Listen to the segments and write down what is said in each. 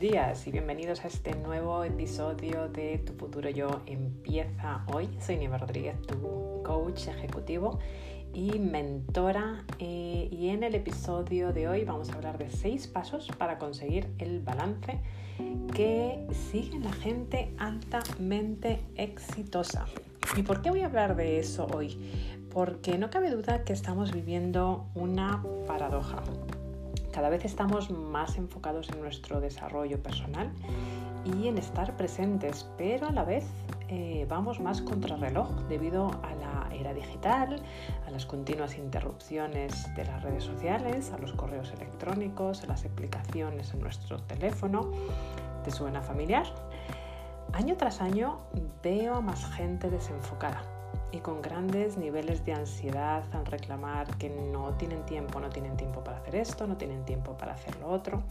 días y bienvenidos a este nuevo episodio de Tu futuro yo empieza hoy. Soy Nieva Rodríguez, tu coach ejecutivo y mentora eh, y en el episodio de hoy vamos a hablar de seis pasos para conseguir el balance que sigue la gente altamente exitosa. ¿Y por qué voy a hablar de eso hoy? Porque no cabe duda que estamos viviendo una paradoja cada vez estamos más enfocados en nuestro desarrollo personal y en estar presentes, pero a la vez eh, vamos más contra reloj debido a la era digital, a las continuas interrupciones de las redes sociales, a los correos electrónicos, a las aplicaciones en nuestro teléfono. ¿Te suena familiar? Año tras año veo a más gente desenfocada y con grandes niveles de ansiedad al reclamar que no tienen tiempo, no tienen tiempo para hacer esto, no tienen tiempo para hacer lo otro.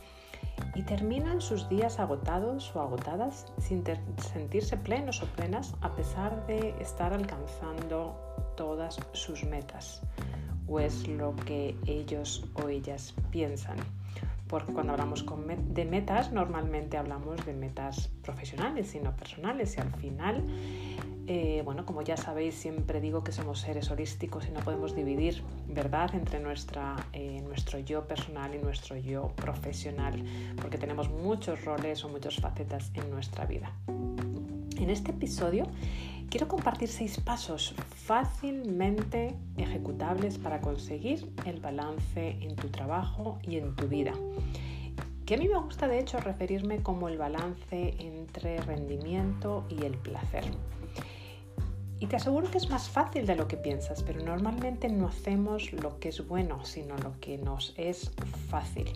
Y terminan sus días agotados o agotadas sin sentirse plenos o plenas a pesar de estar alcanzando todas sus metas. O es lo que ellos o ellas piensan porque cuando hablamos de metas normalmente hablamos de metas profesionales y no personales y al final eh, bueno, como ya sabéis, siempre digo que somos seres holísticos y no podemos dividir, ¿verdad?, entre nuestra, eh, nuestro yo personal y nuestro yo profesional, porque tenemos muchos roles o muchas facetas en nuestra vida. En este episodio quiero compartir seis pasos fácilmente ejecutables para conseguir el balance en tu trabajo y en tu vida que a mí me gusta de hecho referirme como el balance entre rendimiento y el placer. Y te aseguro que es más fácil de lo que piensas, pero normalmente no hacemos lo que es bueno, sino lo que nos es fácil.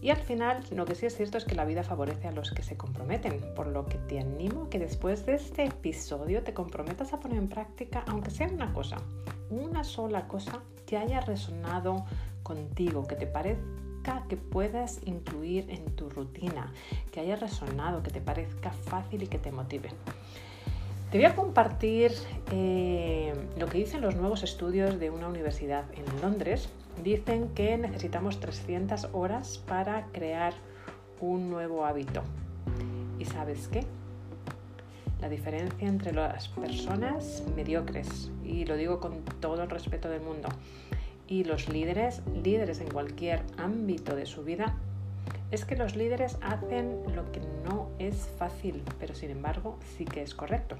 Y al final, lo que sí es cierto es que la vida favorece a los que se comprometen, por lo que te animo a que después de este episodio te comprometas a poner en práctica, aunque sea una cosa, una sola cosa que haya resonado contigo, que te parezca que puedas incluir en tu rutina, que haya resonado, que te parezca fácil y que te motive. Te voy a compartir eh, lo que dicen los nuevos estudios de una universidad en Londres. Dicen que necesitamos 300 horas para crear un nuevo hábito. ¿Y sabes qué? La diferencia entre las personas mediocres, y lo digo con todo el respeto del mundo, y los líderes, líderes en cualquier ámbito de su vida, es que los líderes hacen lo que no es fácil, pero sin embargo sí que es correcto.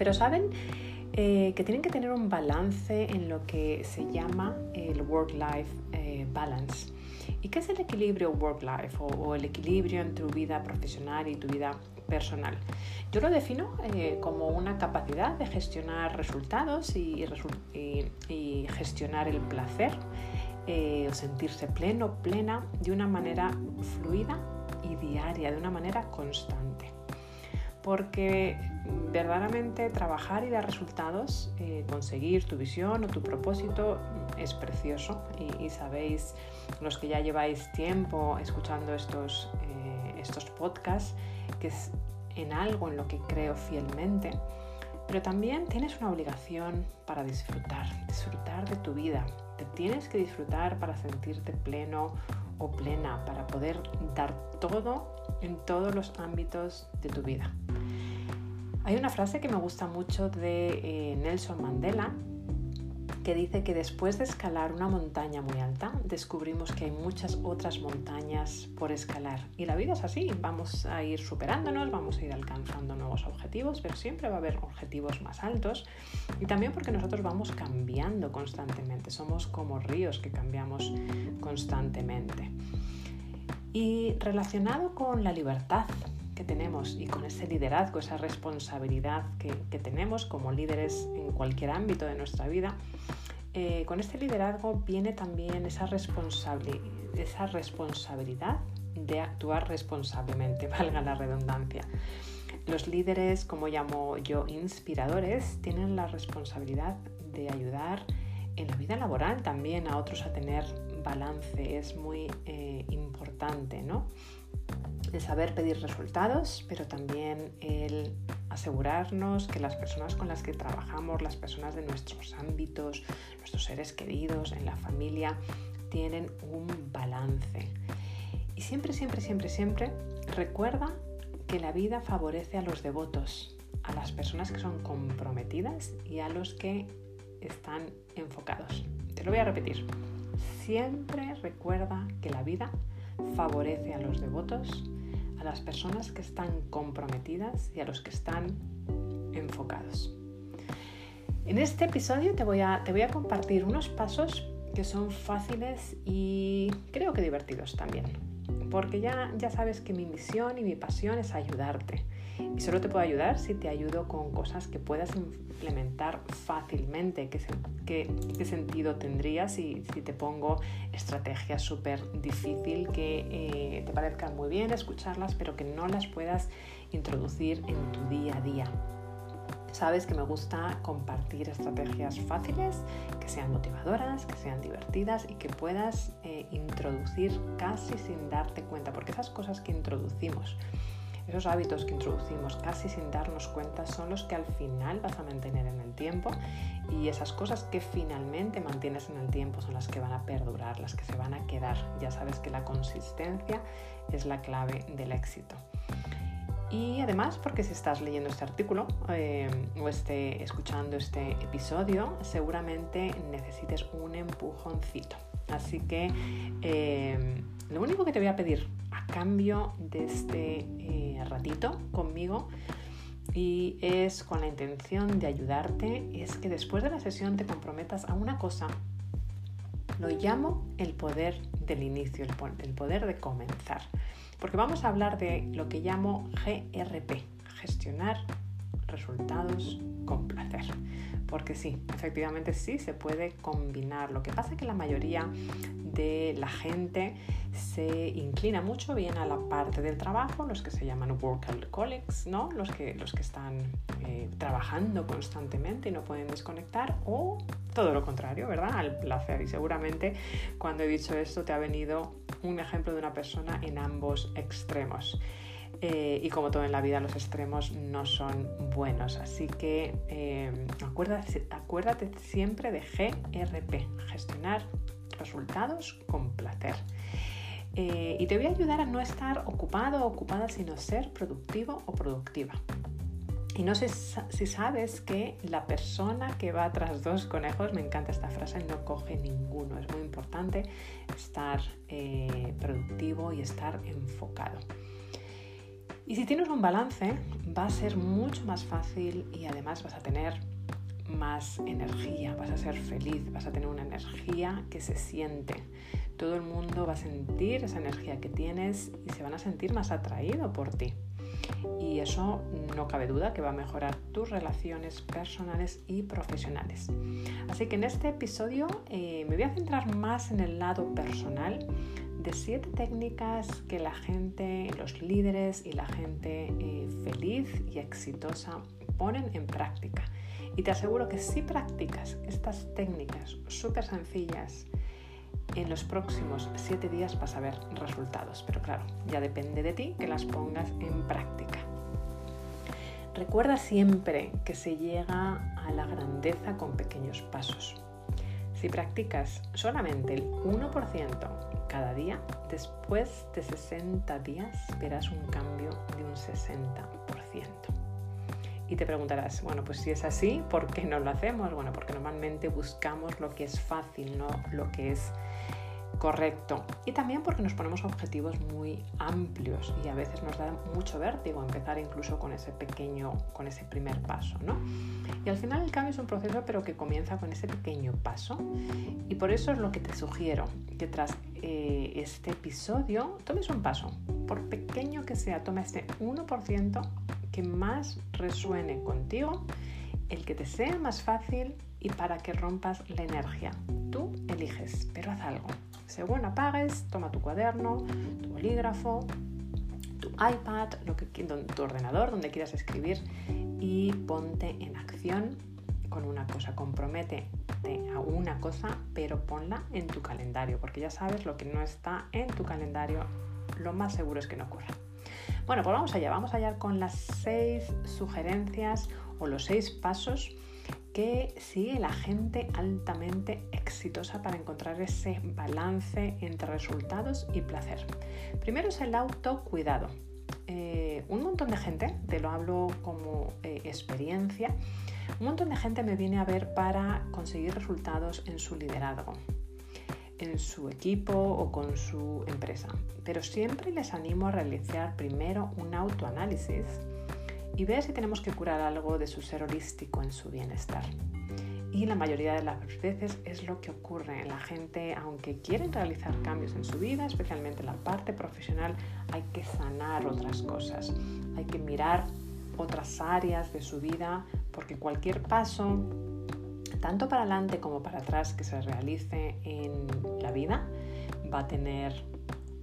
Pero saben eh, que tienen que tener un balance en lo que se llama el work-life eh, balance. ¿Y qué es el equilibrio work-life o, el equilibrio entre tu vida profesional y tu vida personal? Yo lo defino eh, como una capacidad de gestionar resultados y, gestionar el placer, o sentirse pleno, plena, de una manera fluida y diaria, de una manera constante porque verdaderamente trabajar y dar resultados, eh, conseguir tu visión o tu propósito es precioso y, sabéis, los que ya lleváis tiempo escuchando estos, eh, estos podcasts, que es en algo en lo que creo fielmente, pero también tienes una obligación para disfrutar, disfrutar de tu vida. Te tienes que disfrutar para sentirte pleno o plena, para poder dar todo en todos los ámbitos de tu vida. Hay una frase que me gusta mucho de eh, Nelson Mandela que dice que después de escalar una montaña muy alta, descubrimos que hay muchas otras montañas por escalar. Y la vida es así, vamos a ir superándonos, vamos a ir alcanzando nuevos objetivos, pero siempre va a haber objetivos más altos. Y también porque nosotros vamos cambiando constantemente, somos como ríos que cambiamos constantemente. Y relacionado con la libertad, tenemos y con ese liderazgo, esa responsabilidad que, tenemos como líderes en cualquier ámbito de nuestra vida, eh, con este liderazgo viene también esa, esa responsabilidad de actuar responsablemente, valga la redundancia. Los líderes, como llamo yo, inspiradores, tienen la responsabilidad de ayudar en la vida laboral también a otros a tener balance. Es muy eh, importante, ¿no? De saber pedir resultados, pero también el asegurarnos que las personas con las que trabajamos, las personas de nuestros ámbitos, nuestros seres queridos, en la familia, tienen un balance. Y siempre, siempre, siempre, siempre recuerda que la vida favorece a los devotos, a las personas que son comprometidas y a los que están enfocados. Te lo voy a repetir. Siempre recuerda que la vida favorece a los devotos, a las personas que están comprometidas y a los que están enfocados. En este episodio te voy a, te voy a compartir unos pasos que son fáciles y creo que divertidos también. Porque ya, ya sabes que mi misión y mi pasión es ayudarte. Y solo te puedo ayudar si te ayudo con cosas que puedas implementar fácilmente. ¿Qué, qué, sentido tendría si, te pongo estrategias súper difícil que eh, te parezcan muy bien escucharlas, pero que no las puedas introducir en tu día a día? Sabes que me gusta compartir estrategias fáciles, que sean motivadoras, que sean divertidas y que puedas eh, introducir casi sin darte cuenta, porque esas cosas que introducimos, esos hábitos que introducimos casi sin darnos cuenta son los que al final vas a mantener en el tiempo y esas cosas que finalmente mantienes en el tiempo son las que van a perdurar, las que se van a quedar. Ya sabes que la consistencia es la clave del éxito. Y además, porque si estás leyendo este artículo eh, o esté escuchando este episodio, seguramente necesites un empujoncito. Así que eh, lo único que te voy a pedir a cambio de este eh, ratito conmigo y es con la intención de ayudarte, es que después de la sesión te comprometas a una cosa. Lo llamo el poder del inicio, el poder de comenzar. Porque vamos a hablar de lo que llamo GRP, gestionar resultados con placer. Porque sí, efectivamente sí se puede combinar. Lo que pasa es que la mayoría de la gente se inclina mucho bien a la parte del trabajo, los que se llaman workaholics, ¿no? los, que, los que están eh, trabajando constantemente y no pueden desconectar, o todo lo contrario, ¿verdad? Al placer. Y seguramente cuando he dicho esto te ha venido un ejemplo de una persona en ambos extremos. Eh, y como todo en la vida, los extremos no son buenos. Así que eh, acuérdate, siempre de GRP, gestionar resultados con placer. Eh, y te voy a ayudar a no estar ocupado o ocupada, sino ser productivo o productiva. Y no sé si sabes que la persona que va tras dos conejos, me encanta esta frase, no coge ninguno. Es muy importante estar productivo y estar enfocado. Y si tienes un balance, va a ser mucho más fácil y además vas a tener más energía, vas a ser feliz, vas a tener una energía que se siente. Todo el mundo va a sentir esa energía que tienes y se van a sentir más atraído por ti y eso no cabe duda que va a mejorar tus relaciones personales y profesionales. Así que en este episodio eh, me voy a centrar más en el lado personal de siete técnicas que la gente, los líderes y la gente eh, feliz y exitosa ponen en práctica. Y te aseguro que si practicas estas técnicas súper sencillas, en los próximos siete días vas a ver resultados. Pero claro, ya depende de ti que las pongas en práctica. Recuerda siempre que se llega a la grandeza con pequeños pasos. Si practicas solamente el 1% cada día, después de 60 días verás un cambio de un 60%. Y te preguntarás, bueno, pues si es así, ¿por qué no lo hacemos? Bueno, porque normalmente buscamos lo que es fácil, no lo que es correcto. Y también porque nos ponemos objetivos muy amplios y a veces nos da mucho vértigo empezar incluso con ese pequeño, con ese primer paso, ¿no? Y al final el cambio es un proceso, pero que comienza con ese pequeño paso. Y por eso es lo que te sugiero, que tras eh, este episodio tomes un paso, por pequeño que sea, toma este 1% que más resuene contigo, el que te sea más fácil y para que rompas la energía. Tú eliges, pero haz algo. Según apagues, toma tu cuaderno, tu bolígrafo, tu iPad, lo que, tu ordenador, donde quieras escribir y ponte en acción con una cosa. Compromete a una cosa, pero ponla en tu calendario, porque ya sabes lo que no está en tu calendario, lo más seguro es que no ocurra. Bueno, pues vamos allá, vamos allá con las seis sugerencias o los seis pasos que sigue la gente altamente exitosa para encontrar ese balance entre resultados y placer. Primero es el autocuidado. eh, un montón de gente, te lo hablo como eh, experiencia, un montón de gente me viene a ver para conseguir resultados en su liderazgo, en su equipo o con su empresa. Pero siempre les animo a realizar primero un autoanálisis y ver si tenemos que curar algo de su ser holístico en su bienestar. Y la mayoría de las veces es lo que ocurre. La gente, aunque quieren realizar cambios en su vida, especialmente en la parte profesional, hay que sanar otras cosas. Hay que mirar otras áreas de su vida porque cualquier paso, tanto para adelante como para atrás que se realice en la vida, va a tener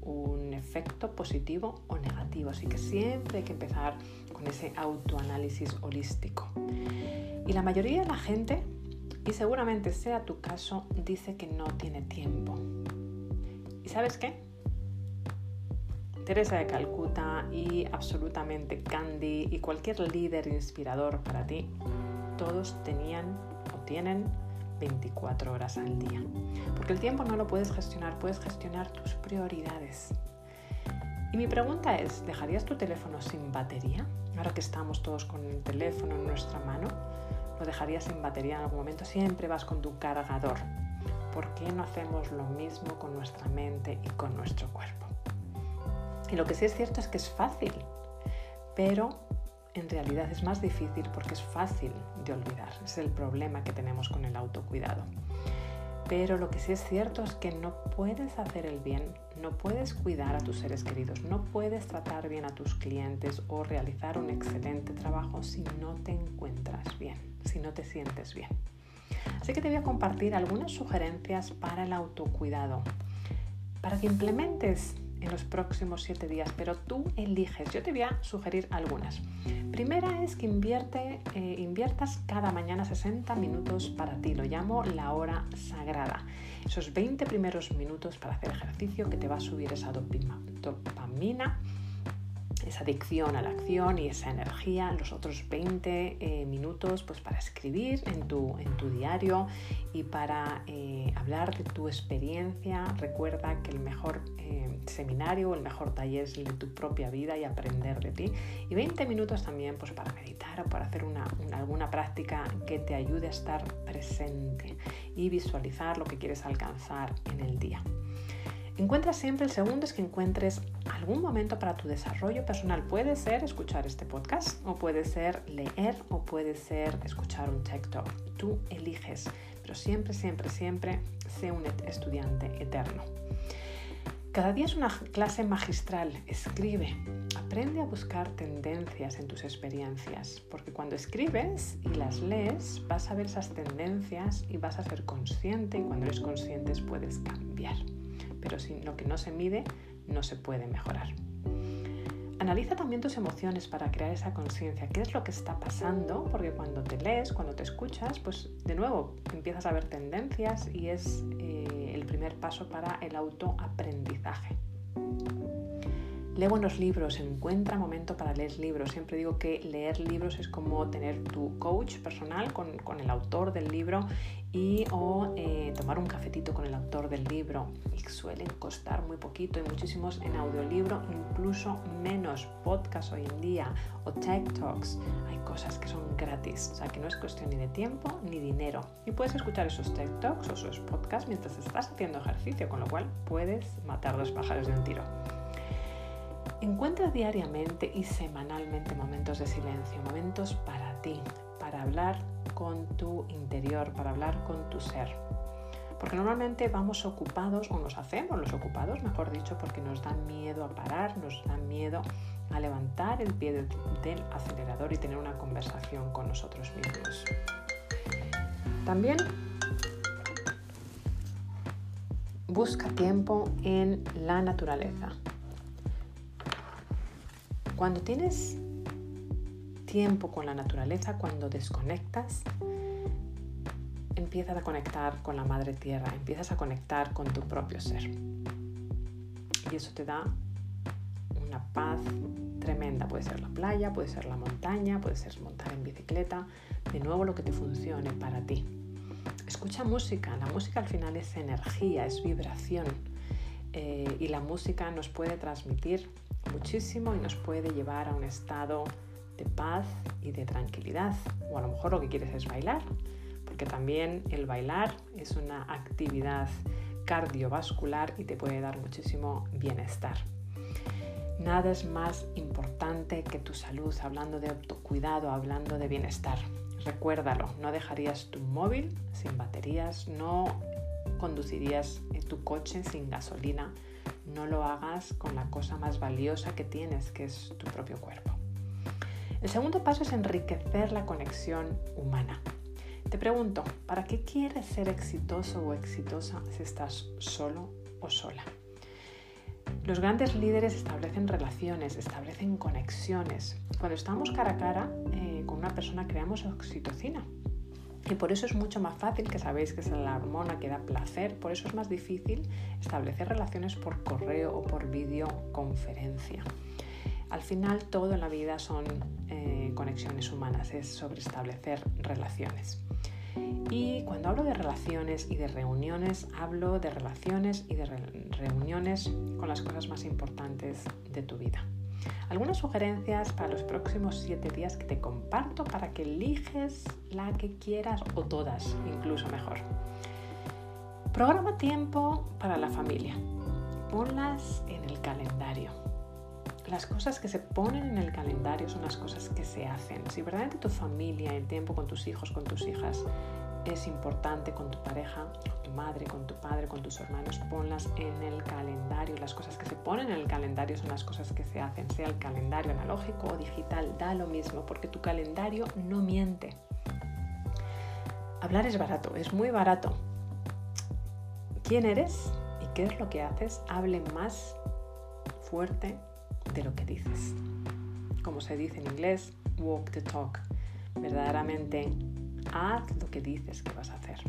un efecto positivo o negativo. Así que siempre hay que empezar con ese autoanálisis holístico. Y la mayoría de la gente y seguramente sea tu caso, dice que no tiene tiempo. ¿Y sabes qué? Teresa de Calcuta y absolutamente Candy y cualquier líder inspirador para ti, todos tenían o tienen 24 horas al día. Porque el tiempo no lo puedes gestionar, puedes gestionar tus prioridades. Y mi pregunta es, ¿dejarías tu teléfono sin batería? Ahora que estamos todos con el teléfono en nuestra mano, lo dejarías sin batería en algún momento, siempre vas con tu cargador. ¿Por qué no hacemos lo mismo con nuestra mente y con nuestro cuerpo? Y lo que sí es cierto es que es fácil, pero en realidad es más difícil porque es fácil de olvidar. Es el problema que tenemos con el autocuidado. Pero lo que sí es cierto es que no puedes hacer el bien, no puedes cuidar a tus seres queridos, no puedes tratar bien a tus clientes o realizar un excelente trabajo si no te encuentras bien, si no te sientes bien. Así que te voy a compartir algunas sugerencias para el autocuidado, para que implementes en los próximos siete días, pero tú eliges. Yo te voy a sugerir algunas. Primera es que invierte, eh, inviertas cada mañana 60 minutos para ti. Lo llamo la hora sagrada. Esos 20 primeros minutos para hacer ejercicio que te va a subir esa dopamina esa adicción a la acción y esa energía, los otros 20 eh, minutos pues para escribir en tu, en tu diario y para eh, hablar de tu experiencia. Recuerda que el mejor eh, seminario o el mejor taller es el de tu propia vida y aprender de ti. Y 20 minutos también pues para meditar o para hacer una, alguna práctica que te ayude a estar presente y visualizar lo que quieres alcanzar en el día. Encuentra siempre, el segundo es que encuentres algún momento para tu desarrollo personal. Puede ser escuchar este podcast, o puede ser leer, o puede ser escuchar un TikTok. Tú eliges, pero siempre, siempre, siempre sé un estudiante eterno. Cada día es una clase magistral. Escribe. Aprende a buscar tendencias en tus experiencias, porque cuando escribes y las lees, vas a ver esas tendencias y vas a ser consciente y cuando eres consciente puedes cambiar pero sin lo que no se mide no se puede mejorar. Analiza también tus emociones para crear esa conciencia. ¿Qué es lo que está pasando? Porque cuando te lees, cuando te escuchas, pues de nuevo empiezas a ver tendencias y es eh, el primer paso para el autoaprendizaje. Lee buenos libros, encuentra momento para leer libros. Siempre digo que leer libros es como tener tu coach personal con, con el autor del libro y o eh, tomar un cafetito con el autor del libro. Y suelen costar muy poquito y muchísimos en audiolibro, incluso menos podcast hoy en día o tech talks. Hay cosas que son gratis, o sea que no es cuestión ni de tiempo ni dinero. Y puedes escuchar esos tech talks o esos podcasts mientras estás haciendo ejercicio, con lo cual puedes matar dos pájaros de un tiro. Encuentra diariamente y semanalmente momentos de silencio, momentos para ti, para hablar con tu interior, para hablar con tu ser. Porque normalmente vamos ocupados o nos hacemos los ocupados, mejor dicho, porque nos da miedo a parar, nos da miedo a levantar el pie del, del acelerador y tener una conversación con nosotros mismos. También busca tiempo en la naturaleza. Cuando tienes tiempo con la naturaleza, cuando desconectas, empiezas a conectar con la madre tierra, empiezas a conectar con tu propio ser. Y eso te da una paz tremenda. Puede ser la playa, puede ser la montaña, puede ser montar en bicicleta. De nuevo lo que te funcione para ti. Escucha música. La música al final es energía, es vibración. Eh, y la música nos puede transmitir muchísimo y nos puede llevar a un estado de paz y de tranquilidad. O a lo mejor lo que quieres es bailar, porque también el bailar es una actividad cardiovascular y te puede dar muchísimo bienestar. Nada es más importante que tu salud, hablando de autocuidado, hablando de bienestar. Recuérdalo, no dejarías tu móvil sin baterías, no conducirías tu coche sin gasolina, no lo hagas con la cosa más valiosa que tienes, que es tu propio cuerpo. El segundo paso es enriquecer la conexión humana. Te pregunto, ¿para qué quieres ser exitoso o exitosa si estás solo o sola? Los grandes líderes establecen relaciones, establecen conexiones. Cuando estamos cara a cara eh, con una persona creamos oxitocina. Y por eso es mucho más fácil, que sabéis que es la hormona que da placer, por eso es más difícil establecer relaciones por correo o por videoconferencia. Al final todo en la vida son eh, conexiones humanas, es sobre establecer relaciones. Y cuando hablo de relaciones y de reuniones, hablo de relaciones y de reuniones con las cosas más importantes de tu vida. Algunas sugerencias para los próximos siete días que te comparto para que eliges la que quieras o todas, incluso mejor. Programa tiempo para la familia. Ponlas en el calendario. Las cosas que se ponen en el calendario son las cosas que se hacen. Si verdaderamente tu familia, el tiempo con tus hijos, con tus hijas, es importante con tu pareja, con tu madre, con tu padre, con tus hermanos, ponlas en el calendario. Las cosas que se ponen en el calendario son las cosas que se hacen, sea el calendario analógico o digital, da lo mismo, porque tu calendario no miente. Hablar es barato, es muy barato. ¿Quién eres y qué es lo que haces? Hable más fuerte de lo que dices. Como se dice en inglés, walk the talk. Verdaderamente haz lo que dices que vas a hacer.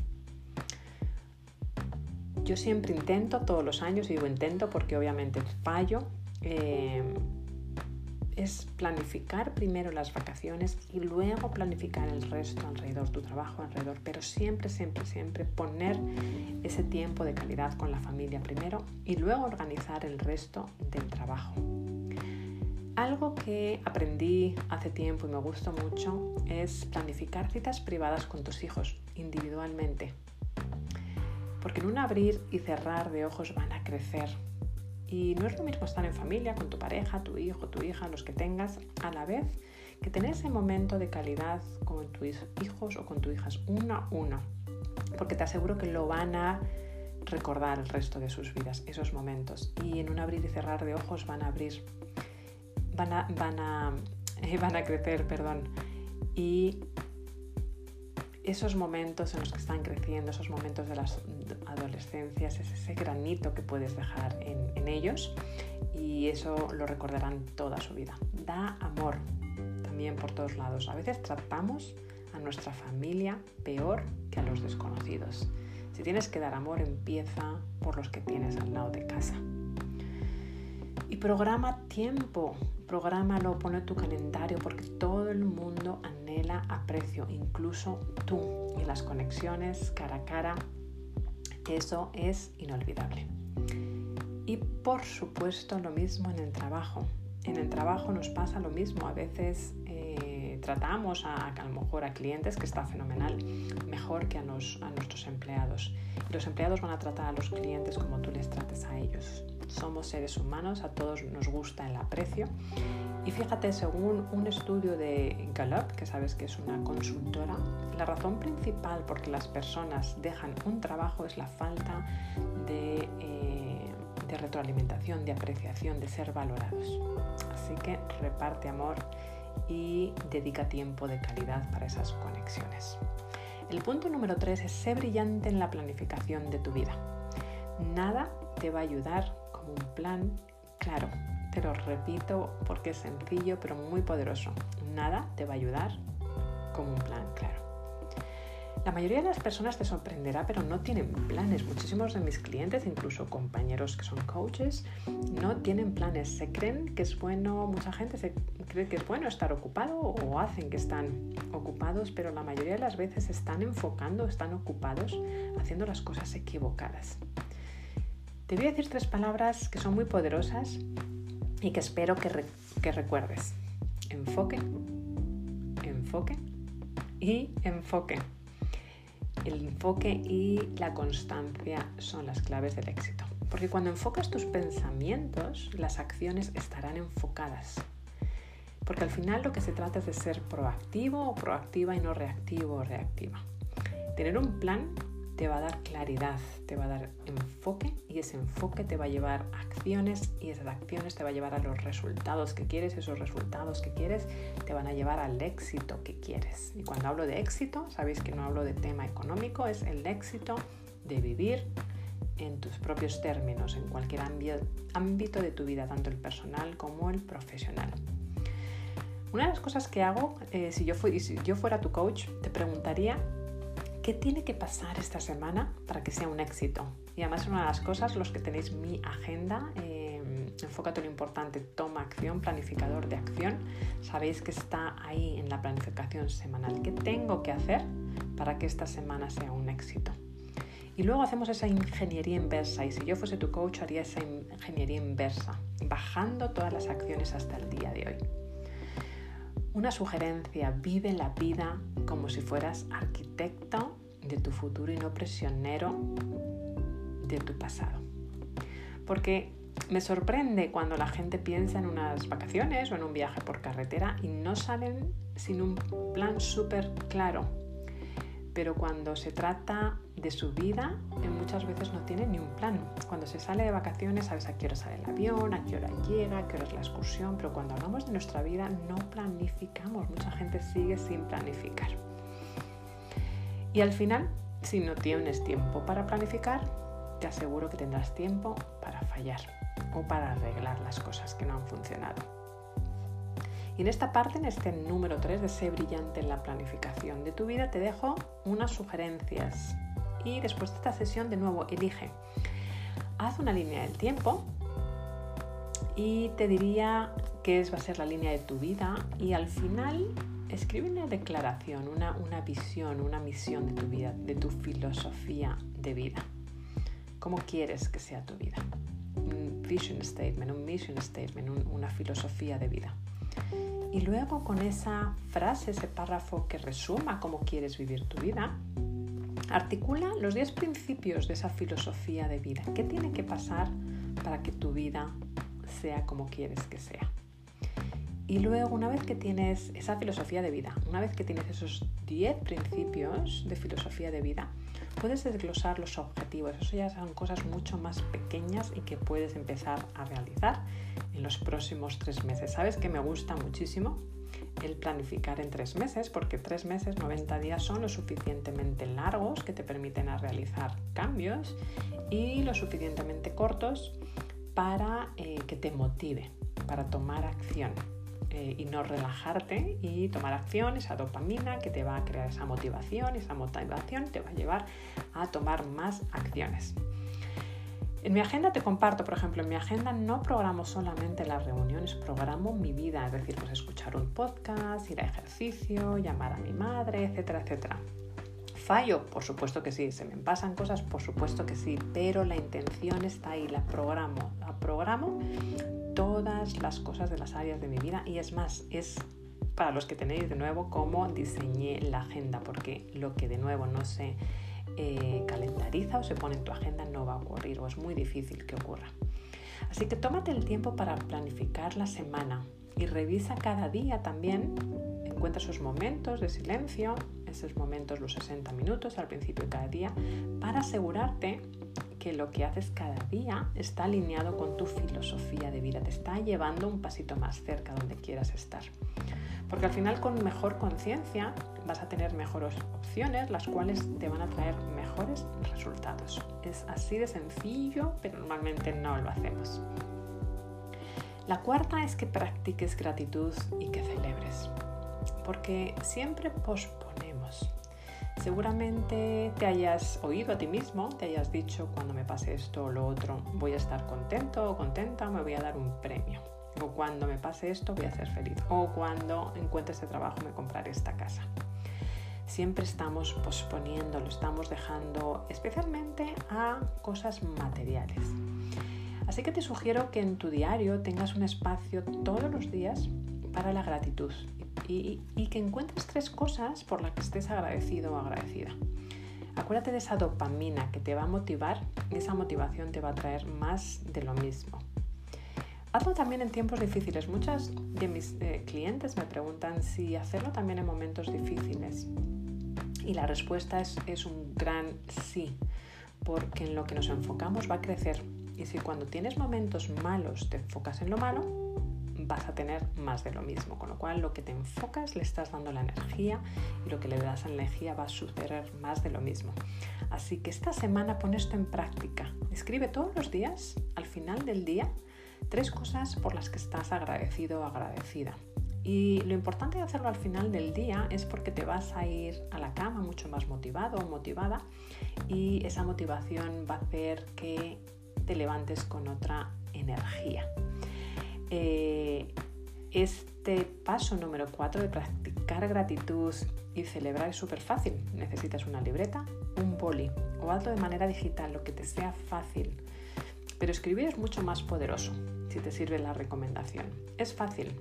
Yo siempre intento, todos los años, y digo intento porque obviamente fallo, eh, es planificar primero las vacaciones y luego planificar el resto alrededor, tu trabajo alrededor, pero siempre, siempre, siempre poner ese tiempo de calidad con la familia primero y luego organizar el resto del trabajo. Algo que aprendí hace tiempo y me gusta mucho es planificar citas privadas con tus hijos individualmente. Porque en un abrir y cerrar de ojos van a crecer. Y no es lo mismo estar en familia con tu pareja, tu hijo, tu hija, los que tengas, a la vez que tener ese momento de calidad con tus hijos o con tus hijas, uno a uno. Porque te aseguro que lo van a recordar el resto de sus vidas, esos momentos. Y en un abrir y cerrar de ojos van a abrir van a, van a, van a crecer, perdón. Y esos momentos en los que están creciendo, esos momentos de las adolescencias, es ese granito que puedes dejar en, ellos y eso lo recordarán toda su vida. Da amor también por todos lados. A veces tratamos a nuestra familia peor que a los desconocidos. Si tienes que dar amor, empieza por los que tienes al lado de casa. Programa tiempo Prográmalo, pone tu calendario porque todo el mundo anhela aprecio, incluso tú. Y las conexiones cara a cara, eso es inolvidable. Y por supuesto lo mismo en el trabajo. En el trabajo nos pasa lo mismo. A veces eh, tratamos a, a, lo mejor a clientes, que está fenomenal, mejor que a, a nuestros empleados. Los empleados van a tratar a los clientes como tú les trates a ellos somos seres humanos, a todos nos gusta el aprecio. Y fíjate, según un estudio de Gallup, que sabes que es una consultora, la razón principal por que las personas dejan un trabajo es la falta de, eh, retroalimentación, de apreciación, de ser valorados. Así que reparte amor y dedica tiempo de calidad para esas conexiones. El punto número 3 es ser brillante en la planificación de tu vida. Nada te va a ayudar un plan claro. Te lo repito porque es sencillo pero muy poderoso. Nada te va a ayudar como un plan claro. La mayoría de las personas te sorprenderá, pero no tienen planes. Muchísimos de mis clientes, incluso compañeros que son coaches, no tienen planes. Se creen que es bueno, mucha gente se cree que es bueno estar ocupado o hacen que están ocupados, pero la mayoría de las veces están enfocando, están ocupados haciendo las cosas equivocadas. Te voy a decir tres palabras que son muy poderosas y que espero que, que recuerdes. Enfoque, enfoque y enfoque. El enfoque y la constancia son las claves del éxito. Porque cuando enfocas tus pensamientos, las acciones estarán enfocadas. Porque al final lo que se trata es de ser proactivo o proactiva y no reactivo o reactiva. Tener un plan te va a dar claridad, te va a dar enfoque y ese enfoque te va a llevar acciones y esas acciones te va a llevar a los resultados que quieres, esos resultados que quieres te van a llevar al éxito que quieres. Y cuando hablo de éxito, sabéis que no hablo de tema económico, es el éxito de vivir en tus propios términos, en cualquier ámbito de tu vida, tanto el personal como el profesional. Una de las cosas que hago, eh, si, yo si yo fuera tu coach, te preguntaría ¿Qué tiene que pasar esta semana para que sea un éxito? Y además una de las cosas, los que tenéis mi agenda, eh, enfócate en lo importante, toma acción, planificador de acción, sabéis que está ahí en la planificación semanal. ¿Qué tengo que hacer para que esta semana sea un éxito? Y luego hacemos esa ingeniería inversa. Y si yo fuese tu coach, haría esa ingeniería inversa, bajando todas las acciones hasta el día de hoy. Una sugerencia, vive la vida como si fueras arquitecto de tu futuro y no prisionero de tu pasado. Porque me sorprende cuando la gente piensa en unas vacaciones o en un viaje por carretera y no salen sin un plan súper claro pero cuando se trata de su vida, eh, muchas veces no tiene ni un plan. Cuando se sale de vacaciones, sabes a qué hora sale el avión, a qué hora llega, a qué hora es la excursión, pero cuando hablamos de nuestra vida no planificamos. Mucha gente sigue sin planificar. Y al final, si no tienes tiempo para planificar, te aseguro que tendrás tiempo para fallar o para arreglar las cosas que no han funcionado. Y en esta parte, en este número 3 de ser brillante en la planificación de tu vida, te dejo unas sugerencias. Y después de esta sesión, de nuevo, elige. Haz una línea del tiempo y te diría qué es, va a ser la línea de tu vida y al final escribe una declaración, una, una visión, una misión de tu vida, de tu filosofía de vida. ¿Cómo quieres que sea tu vida? Un vision statement, un mission statement, una filosofía de vida. Y luego con esa frase, ese párrafo que resuma cómo quieres vivir tu vida, articula los 10 principios de esa filosofía de vida. ¿Qué tiene que pasar para que tu vida sea como quieres que sea? Y luego, una vez que tienes esa filosofía de vida, una vez que tienes esos 10 principios de filosofía de vida, puedes desglosar los objetivos. Eso ya son cosas mucho más pequeñas y que puedes empezar a realizar en los próximos tres meses. ¿Sabes que me gusta muchísimo? el planificar en tres meses, porque tres meses, 90 días son lo suficientemente largos que te permiten a realizar cambios y lo suficientemente cortos para eh, que te motive, para tomar acción. Eh, y no relajarte y tomar acción, esa dopamina que te va a crear esa motivación, esa motivación te va a llevar a tomar más acciones. En mi agenda te comparto, por ejemplo, en mi agenda no programo solamente las reuniones, programo mi vida, es decir, pues escuchar un podcast, ir a ejercicio, llamar a mi madre, etcétera, etcétera. ¿Fallo? Por supuesto que sí. ¿Se me pasan cosas? Por supuesto que sí. Pero la intención está ahí, la programo. La programo todas las cosas de las áreas de mi vida y es más, es para los que tenéis de nuevo cómo diseñé la agenda, porque lo que de nuevo no se eh, calendariza o se pone en tu agenda no va a ocurrir o es muy difícil que ocurra. Así que tómate el tiempo para planificar la semana y revisa cada día también, encuentra esos momentos de silencio, esos momentos, los 60 minutos al principio de cada día, para asegurarte que lo que haces cada día está alineado con tu filosofía de vida, te está llevando un pasito más cerca donde quieras estar. Porque al final con mejor conciencia vas a tener mejores opciones, las cuales te van a traer mejores resultados. Es así de sencillo, pero normalmente no lo hacemos. La cuarta es que practiques gratitud y que celebres. Porque siempre. Seguramente te hayas oído a ti mismo, te hayas dicho cuando me pase esto o lo otro, voy a estar contento o contenta, me voy a dar un premio. O cuando me pase esto voy a ser feliz. O cuando encuentre este trabajo me compraré esta casa. Siempre estamos posponiendo, lo estamos dejando especialmente a cosas materiales. Así que te sugiero que en tu diario tengas un espacio todos los días para la gratitud y, que encuentres tres cosas por las que estés agradecido o agradecida. Acuérdate de esa dopamina que te va a motivar esa motivación te va a traer más de lo mismo. Hazlo también en tiempos difíciles. Muchas de mis eh, clientes me preguntan si hacerlo también en momentos difíciles. Y la respuesta es, es un gran sí, porque en lo que nos enfocamos va a crecer. Y si cuando tienes momentos malos te enfocas en lo malo, vas a tener más de lo mismo. Con lo cual, lo que te enfocas le estás dando la energía y lo que le das a la energía va a suceder más de lo mismo. Así que esta semana pon esto en práctica. Escribe todos los días, al final del día, tres cosas por las que estás agradecido o agradecida. Y lo importante de hacerlo al final del día es porque te vas a ir a la cama mucho más motivado o motivada y esa motivación va a hacer que te levantes con otra energía. Eh, este paso número 4 de practicar gratitud y celebrar es súper fácil. Necesitas una libreta, un boli o algo de manera digital, lo que te sea fácil. Pero escribir es mucho más poderoso si te sirve la recomendación. Es fácil,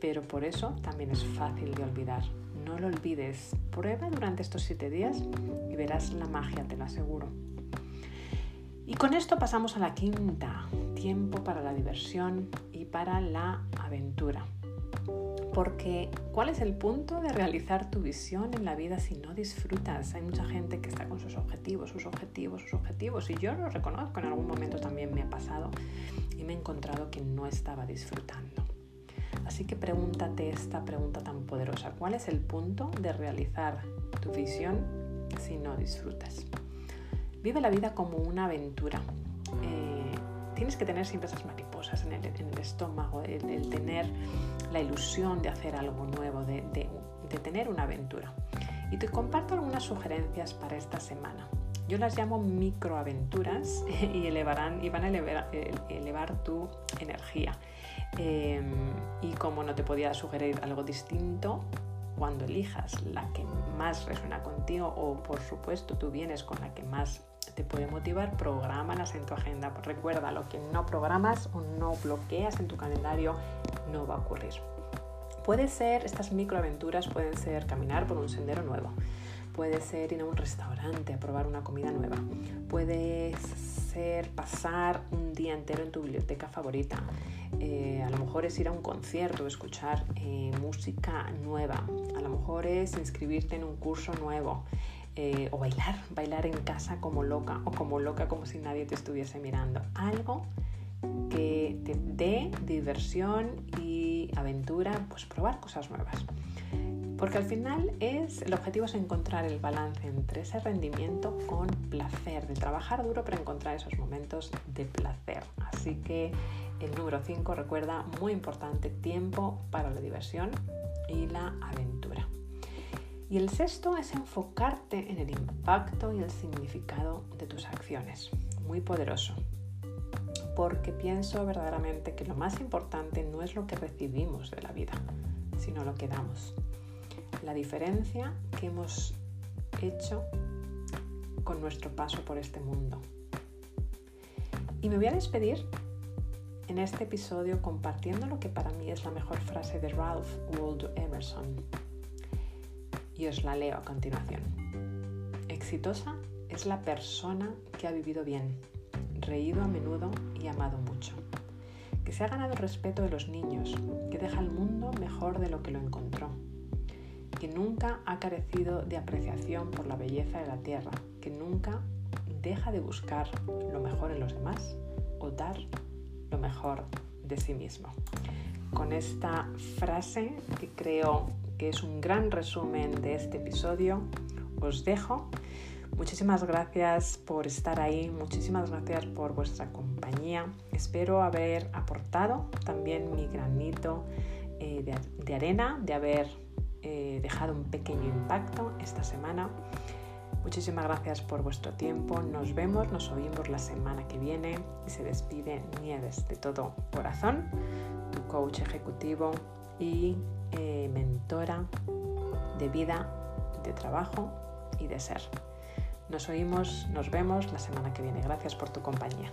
pero por eso también es fácil de olvidar. No lo olvides, prueba durante estos siete días y verás la magia, te lo aseguro. Y con esto pasamos a la quinta, tiempo para la diversión para la aventura. Porque, ¿cuál es el punto de realizar tu visión en la vida si no disfrutas? Hay mucha gente que está con sus objetivos, sus objetivos, sus objetivos. Y yo lo reconozco, en algún momento también me ha pasado y me he encontrado que no estaba disfrutando. Así que pregúntate esta pregunta tan poderosa. ¿Cuál es el punto de realizar tu visión si no disfrutas? Vive la vida como una aventura. Eh, tienes que tener siempre esas mariposas en el, estómago, el, tener la ilusión de hacer algo nuevo, de, tener una aventura. Y te comparto algunas sugerencias para esta semana. Yo las llamo microaventuras y, elevarán, y van a elevar, tu energía. Em, y como no te podía sugerir algo distinto, cuando elijas la que más resuena contigo o por supuesto tú vienes con la que más te puede motivar, programalas en tu agenda. Recuerda, lo que no programas o no bloqueas en tu calendario no va a ocurrir. Puede ser, estas microaventuras pueden ser caminar por un sendero nuevo, puede ser ir a un restaurante a probar una comida nueva, puede ser pasar un día entero en tu biblioteca favorita, eh, a lo mejor es ir a un concierto, escuchar eh, música nueva, a lo mejor es inscribirte en un curso nuevo eh, o bailar, bailar en casa como loca o como loca como si nadie te estuviese mirando. Algo que te dé diversión y aventura, pues probar cosas nuevas. Porque al final es, el objetivo es encontrar el balance entre ese rendimiento con placer, de trabajar duro para encontrar esos momentos de placer. Así que el número 5 recuerda, muy importante, tiempo para la diversión y la aventura. Y el sexto es enfocarte en el impacto y el significado de tus acciones. Muy poderoso. Porque pienso verdaderamente que lo más importante no es lo que recibimos de la vida, sino lo que damos la diferencia que hemos hecho con nuestro paso por este mundo. Y me voy a despedir en este episodio compartiendo lo que para mí es la mejor frase de Ralph Waldo Emerson. Y os la leo a continuación. Exitosa es la persona que ha vivido bien, reído a menudo y amado mucho, que se ha ganado el respeto de los niños, que deja el mundo mejor de lo que lo encontró que nunca ha carecido de apreciación por la belleza de la tierra, que nunca deja de buscar lo mejor en los demás o dar lo mejor de sí mismo. Con esta frase, que creo es un gran resumen de este episodio, os dejo. Muchísimas gracias por estar ahí, muchísimas gracias por vuestra compañía. Espero haber aportado también mi granito eh, de, de arena, de haber eh, dejado un pequeño impacto esta semana. Muchísimas gracias por vuestro tiempo. Nos vemos, nos oímos la semana que viene y se despide Nieves de todo corazón, tu coach ejecutivo y eh, mentora de vida, de trabajo y de ser. Nos oímos, nos vemos la semana que viene. Gracias por tu compañía.